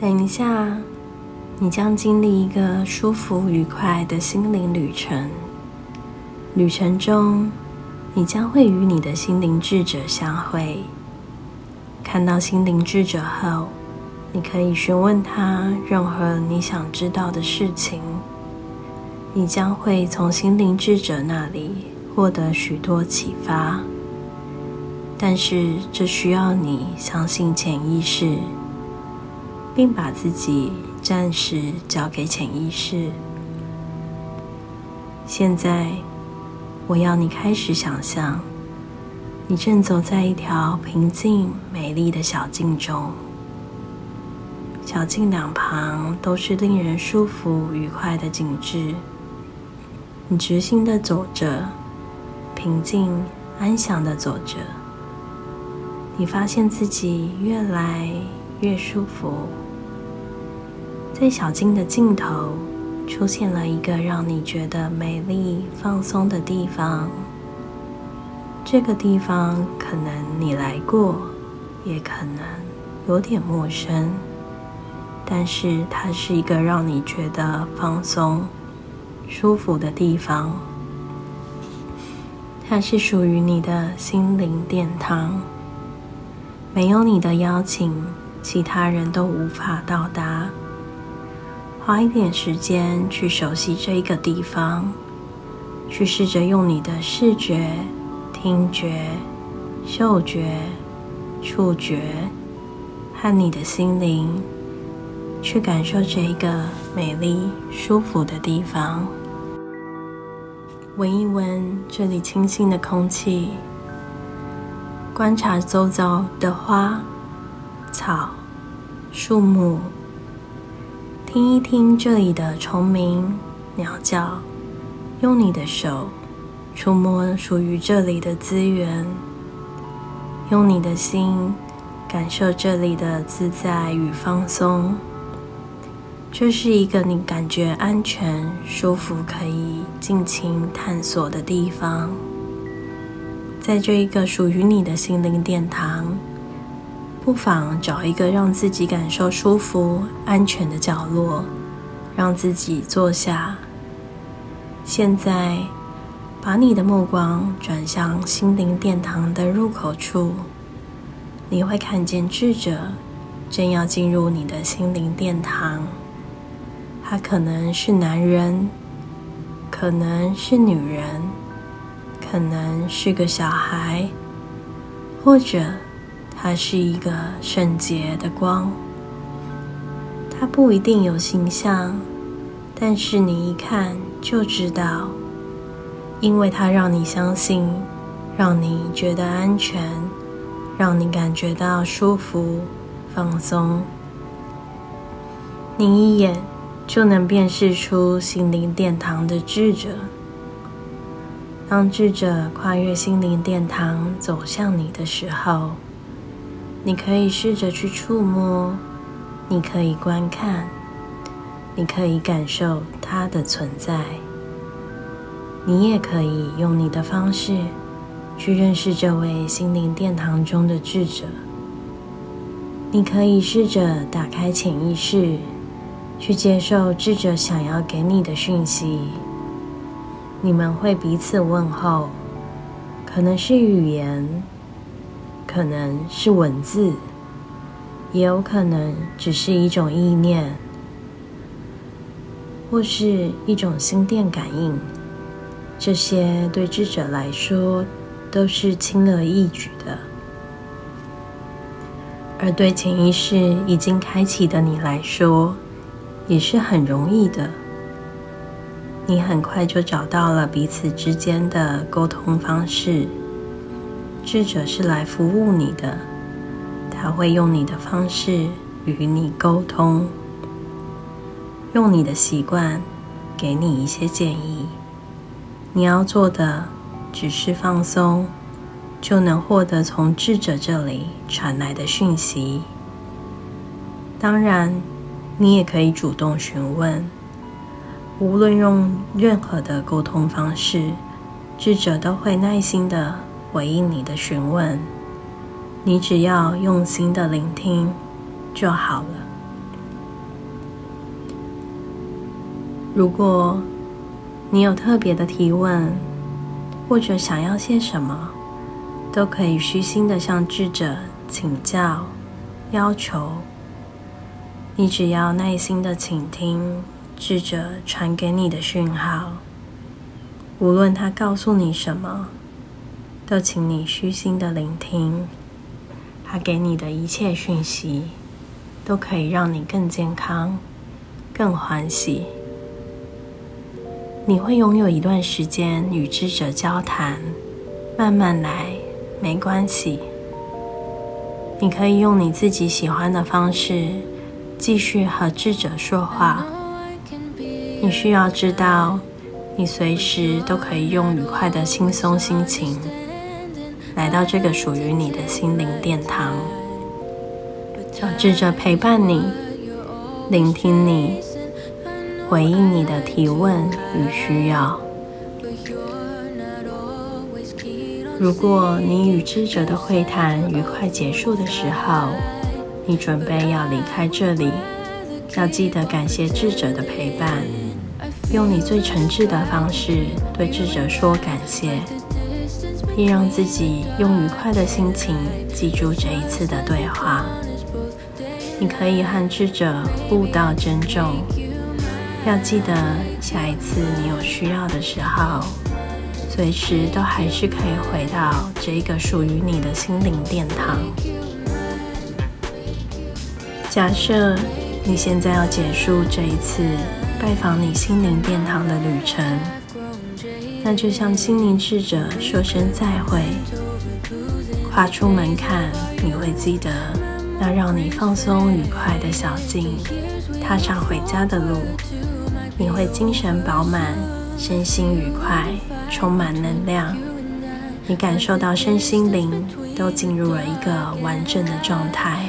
等一下，你将经历一个舒服愉快的心灵旅程。旅程中，你将会与你的心灵智者相会。看到心灵智者后，你可以询问他任何你想知道的事情。你将会从心灵智者那里获得许多启发。但是，这需要你相信潜意识，并把自己暂时交给潜意识。现在，我要你开始想象，你正走在一条平静、美丽的小径中。小径两旁都是令人舒服、愉快的景致。你直行的走着，平静、安详的走着。你发现自己越来越舒服，在小径的尽头出现了一个让你觉得美丽、放松的地方。这个地方可能你来过，也可能有点陌生，但是它是一个让你觉得放松、舒服的地方。它是属于你的心灵殿堂。没有你的邀请，其他人都无法到达。花一点时间去熟悉这一个地方，去试着用你的视觉、听觉、嗅觉、触觉和你的心灵，去感受这一个美丽、舒服的地方。闻一闻这里清新的空气。观察周遭的花、草、树木，听一听这里的虫鸣、鸟叫，用你的手触摸属于这里的资源，用你的心感受这里的自在与放松。这是一个你感觉安全、舒服、可以尽情探索的地方。在这一个属于你的心灵殿堂，不妨找一个让自己感受舒服、安全的角落，让自己坐下。现在，把你的目光转向心灵殿堂的入口处，你会看见智者正要进入你的心灵殿堂。他可能是男人，可能是女人。可能是个小孩，或者它是一个圣洁的光。它不一定有形象，但是你一看就知道，因为它让你相信，让你觉得安全，让你感觉到舒服、放松。你一眼就能辨识出心灵殿堂的智者。当智者跨越心灵殿堂走向你的时候，你可以试着去触摸，你可以观看，你可以感受它的存在。你也可以用你的方式去认识这位心灵殿堂中的智者。你可以试着打开潜意识，去接受智者想要给你的讯息。你们会彼此问候，可能是语言，可能是文字，也有可能只是一种意念，或是一种心电感应。这些对智者来说都是轻而易举的，而对潜意识已经开启的你来说，也是很容易的。你很快就找到了彼此之间的沟通方式。智者是来服务你的，他会用你的方式与你沟通，用你的习惯给你一些建议。你要做的只是放松，就能获得从智者这里传来的讯息。当然，你也可以主动询问。无论用任何的沟通方式，智者都会耐心的回应你的询问你只要用心的聆听就好了。如果你有特别的提问或者想要些什么都可以虚心的向智者请教要求。你只要耐心的倾听智者传给你的讯号无论他告诉你什么都请你虚心的聆听。他给你的一切讯息，都可以让你更健康、更欢喜。你会拥有一段时间与智者交谈，慢慢来，没关系。你可以用你自己喜欢的方式继续和智者说话。你需要知道，你随时都可以用愉快的轻松心情来到这个属于你的心灵殿堂，让智者陪伴你，聆听你。回应你的提问与需要。如果你与智者的会谈愉快结束的时候，你准备要离开这里，要记得感谢智者的陪伴，用你最诚挚的方式对智者说感谢，并让自己用愉快的心情记住这一次的对话。你可以和智者互道珍重。要记得，下一次你有需要的时候，随时都还是可以回到这一个属于你的心灵殿堂。假设你现在要结束这一次拜访你心灵殿堂的旅程，那就向心灵智者说声再会。跨出门槛，你会记得那让你放松愉快的小径，踏上回家的路。你会精神饱满，身心愉快，充满能量。你感受到身心灵都进入了一个完整的状态。